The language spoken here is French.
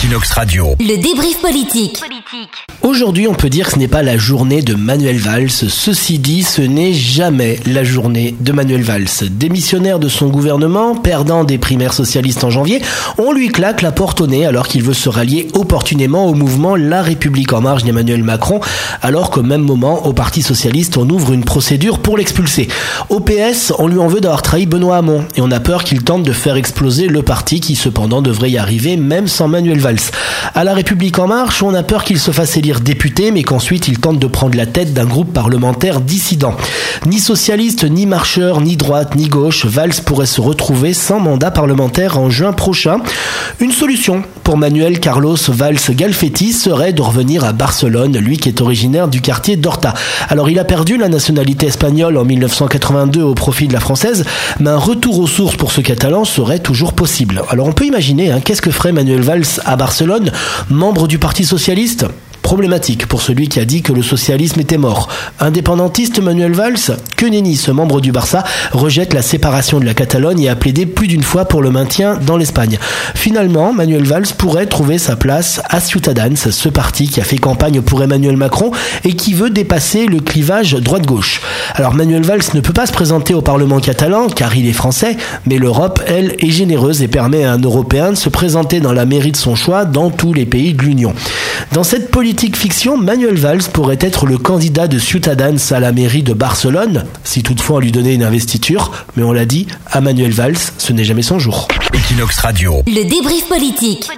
Equinox Radio. Le débrief politique. Aujourd'hui, on peut dire que ce n'est pas la journée de Manuel Valls. Ceci dit, ce n'est jamais la journée de Manuel Valls. Démissionnaire de son gouvernement, perdant des primaires socialistes en janvier, on lui claque la porte au nez alors qu'il veut se rallier opportunément au mouvement La République en marche d'Emmanuel Macron, alors qu'au même moment, au Parti socialiste, on ouvre une procédure pour l'expulser. Au PS, on lui en veut d'avoir trahi Benoît Hamon et on a peur qu'il tente de faire exploser le parti qui cependant devrait y arriver même sans Manuel Valls. À La République en marche, on a peur qu'il se fasse élire député, mais qu'ensuite il tente de prendre la tête d'un groupe parlementaire dissident. Ni socialiste, ni marcheur, ni droite, ni gauche, Valls pourrait se retrouver sans mandat parlementaire en juin prochain. Une solution pour Manuel Carlos Valls Galfetti serait de revenir à Barcelone, lui qui est originaire du quartier d'Horta. Alors il a perdu la nationalité espagnole en 1982 au profit de la française, mais un retour aux sources pour ce catalan serait toujours possible. Alors on peut imaginer, hein, qu'est-ce que ferait Manuel Valls à Barcelone, membre du Parti socialiste Problématique pour celui qui a dit que le socialisme était mort. Indépendantiste Manuel Valls, que nenni, ce membre du Barça, rejette la séparation de la Catalogne et a plaidé plus d'une fois pour le maintien dans l'Espagne. Finalement, Manuel Valls pourrait trouver sa place à Ciutadans, ce parti qui a fait campagne pour Emmanuel Macron et qui veut dépasser le clivage droite-gauche. Alors Manuel Valls ne peut pas se présenter au Parlement catalan car il est français, mais l'Europe, elle, est généreuse et permet à un Européen de se présenter dans la mairie de son choix dans tous les pays de l'Union. Dans cette politique fiction, Manuel Valls pourrait être le candidat de Ciutadans à la mairie de Barcelone, si toutefois on lui donnait une investiture, mais on l'a dit, à Manuel Valls, ce n'est jamais son jour. Equinox Radio. Le débrief politique.